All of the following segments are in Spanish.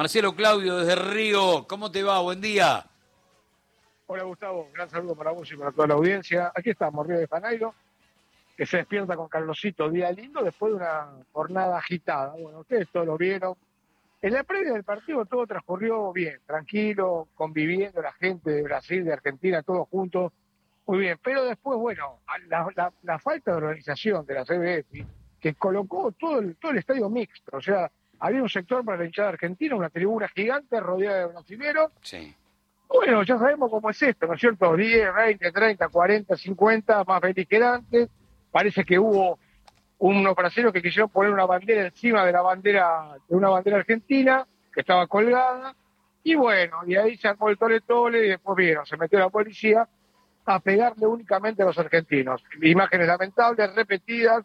Marcelo Claudio desde Río, ¿cómo te va? Buen día. Hola Gustavo, un gran saludo para vos y para toda la audiencia. Aquí estamos, Río de Janeiro, que se despierta con Carlosito, día lindo, después de una jornada agitada. Bueno, ustedes todos lo vieron. En la previa del partido todo transcurrió bien, tranquilo, conviviendo la gente de Brasil, de Argentina, todos juntos, muy bien. Pero después, bueno, la, la falta de organización de la CBF, que colocó todo el, todo el estadio mixto, o sea, había un sector para la hinchada argentina, una tribuna gigante rodeada de brasileros. Sí. Bueno, ya sabemos cómo es esto, ¿no es cierto? 10, 20, 30, 40, 50, más feliz que antes. Parece que hubo unos brasileños que quisieron poner una bandera encima de la bandera, de una bandera argentina, que estaba colgada. Y bueno, y ahí se armó el tole tole y después vieron, se metió la policía a pegarle únicamente a los argentinos. Imágenes lamentables, repetidas,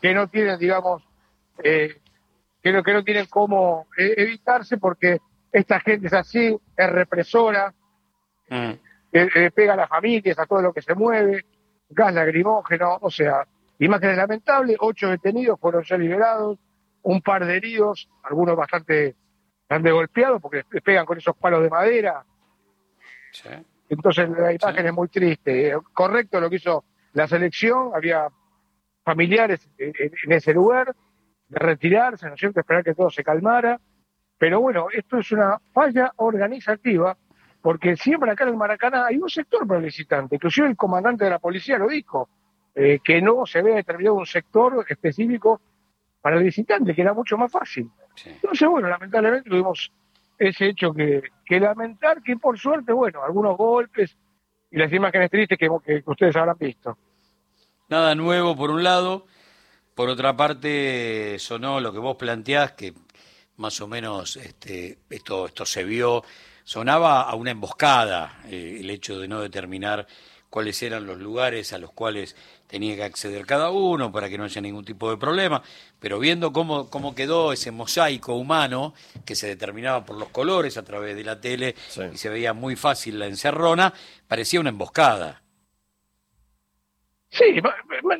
que no tienen, digamos, eh, que no, que no tienen cómo eh, evitarse porque esta gente es así, es represora, mm. pega a las familias, a todo lo que se mueve, gas lacrimógeno, o sea, imágenes lamentables, ocho detenidos fueron ya liberados, un par de heridos, algunos bastante, bastante golpeados porque les pegan con esos palos de madera. Entonces la imagen es muy triste. Correcto lo que hizo la selección, había familiares en ese lugar, de retirarse, ¿no es cierto?, esperar que todo se calmara. Pero bueno, esto es una falla organizativa, porque siempre acá en el Maracaná hay un sector para el visitante, inclusive el comandante de la policía lo dijo, eh, que no se había determinado un sector específico para el visitante, que era mucho más fácil. Entonces, bueno, lamentablemente tuvimos ese hecho que, que, lamentar, que por suerte, bueno, algunos golpes y las imágenes tristes que, que ustedes habrán visto. Nada nuevo por un lado, por otra parte, sonó lo que vos planteás, que más o menos este, esto, esto se vio, sonaba a una emboscada eh, el hecho de no determinar cuáles eran los lugares a los cuales tenía que acceder cada uno para que no haya ningún tipo de problema, pero viendo cómo, cómo quedó ese mosaico humano que se determinaba por los colores a través de la tele y se veía muy fácil la encerrona, parecía una emboscada. Sí,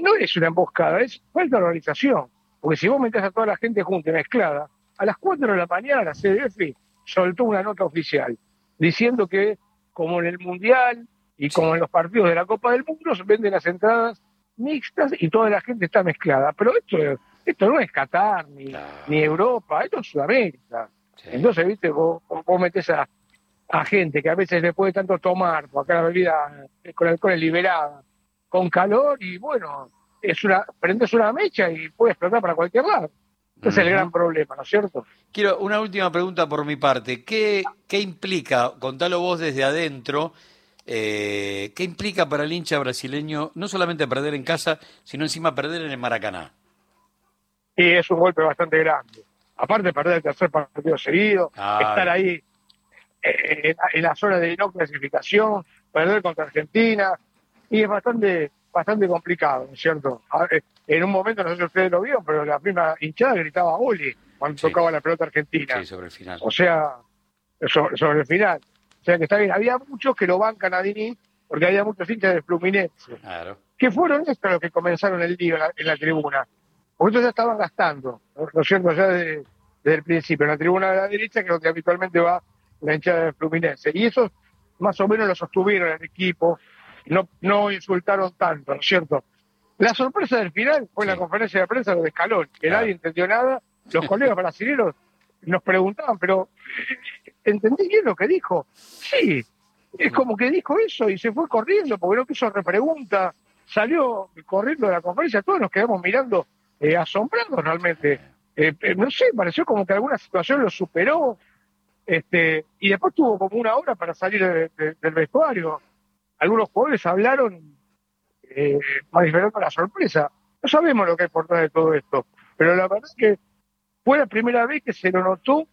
no es una emboscada, es falta de organización. Porque si vos metés a toda la gente junta y mezclada, a las 4 de la mañana la CDF soltó una nota oficial diciendo que, como en el Mundial y como en los partidos de la Copa del Mundo, se venden las entradas mixtas y toda la gente está mezclada. Pero esto, esto no es Qatar ni, ni Europa, esto es Sudamérica. Entonces, viste, vos, vos metés a, a gente que a veces después de tanto tomar, porque acá la bebida con alcohol es liberada, con calor y bueno, es una, prendes una mecha y puede explotar para cualquier lado. Ese es el gran problema, ¿no es cierto? Quiero una última pregunta por mi parte. ¿Qué, qué implica, contalo vos desde adentro, eh, qué implica para el hincha brasileño no solamente perder en casa, sino encima perder en el Maracaná? Y es un golpe bastante grande. Aparte de perder el tercer partido seguido, estar ahí eh, en la zona de no clasificación, perder contra Argentina, y es bastante bastante complicado, ¿no es cierto? En un momento, no sé si ustedes lo vieron, pero la primera hinchada gritaba Oli cuando tocaba la pelota argentina. Sí, sobre el final. O sea, sobre, el final. O sea que está bien. Había muchos que lo bancan a Dini porque había muchos hinchas de Fluminense. Claro. Que fueron estos los que comenzaron el lío en la, tribuna. Porque ellos ya estaban gastando, ¿no, es cierto? Ya desde, el principio. En la tribuna de la derecha, que es donde habitualmente va la hinchada de Fluminense. Y esos más o menos lo sostuvieron el equipo no, no insultaron tanto, ¿no es cierto? La sorpresa del final fue la conferencia de prensa de Escalón, que nadie entendió nada. Los colegas brasileños nos preguntaban, pero ¿entendí bien lo que dijo? Sí, es como que dijo eso y se fue corriendo porque no quiso repregunta, salió corriendo de la conferencia, todos nos quedamos mirando eh, asombrados realmente. Eh, eh, no sé, pareció como que alguna situación lo superó, este, y después tuvo como una hora para salir del vestuario algunos jugadores hablaron eh, manifestando la sorpresa. No sabemos lo que hay por detrás de todo esto, pero la verdad es que fue la primera vez que se lo notó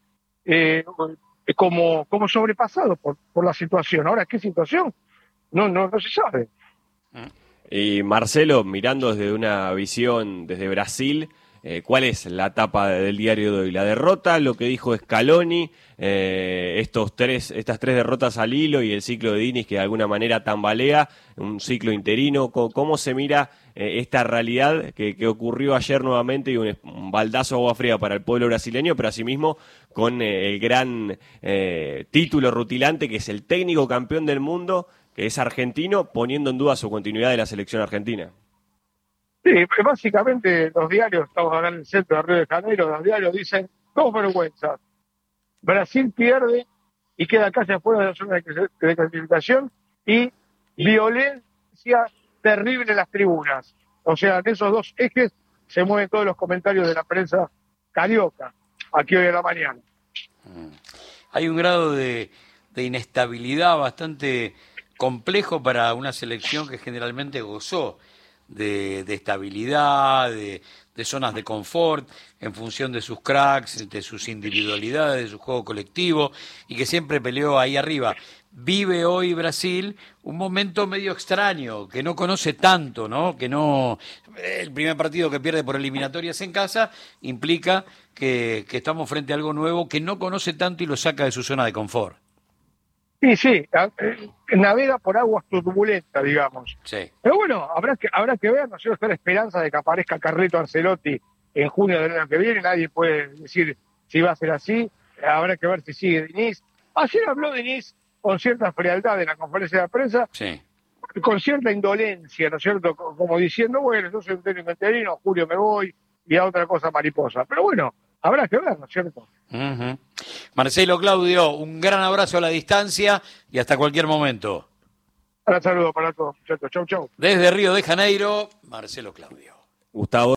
eh, como, como sobrepasado por, por la situación. Ahora, ¿qué situación? No, no, no se sabe. Y Marcelo, mirando desde una visión desde Brasil, eh, ¿cuál es la tapa del diario de hoy? La derrota, lo que dijo Scaloni, eh, estos tres, estas tres derrotas al hilo y el ciclo de Dinis que de alguna manera tambalea, un ciclo interino. ¿Cómo, se mira eh, esta realidad que, ocurrió ayer nuevamente y un, baldazo de agua fría para el pueblo brasileño, pero asimismo con el gran título rutilante que es el técnico campeón del mundo, que es argentino, poniendo en duda su continuidad de la selección argentina? Sí, básicamente los diarios, estamos acá en el centro de Río de Janeiro, los diarios dicen dos vergüenzas. Brasil pierde y queda casi afuera de la zona de clasificación y violencia terrible en las tribunas. O sea, en esos dos ejes se mueven todos los comentarios de la prensa carioca, aquí hoy en la mañana. Mm. Hay un grado de inestabilidad bastante complejo para una selección que generalmente gozó de, estabilidad, de, zonas de confort, en función de sus cracks, de sus individualidades, de su juego colectivo, y que siempre peleó ahí arriba. Vive hoy Brasil un momento medio extraño, que no conoce tanto, ¿no? Que no. El primer partido que pierde por eliminatorias en casa implica que, estamos frente a algo nuevo que no conoce tanto y lo saca de su zona de confort. Sí, sí, eh, navega por aguas turbulentas, digamos. Sí. Pero bueno, habrá que, habrá que ver, no sé, está la esperanza de que aparezca Carleto Ancelotti en junio del año que viene, nadie puede decir si va a ser así, habrá que ver si sigue Diniz. Ayer habló Diniz con cierta frialdad en la conferencia de prensa, sí. con cierta indolencia, ¿no es cierto? Como diciendo, bueno, yo soy un técnico interino, Julio me voy, y a otra cosa mariposa. Pero bueno, habrá que ver, ¿no es cierto? Marcelo Claudio, un gran abrazo a la distancia y hasta cualquier momento. Un saludo para todos, muchachos. Chau, chau. Desde Río de Janeiro, Marcelo Claudio. Gustavo.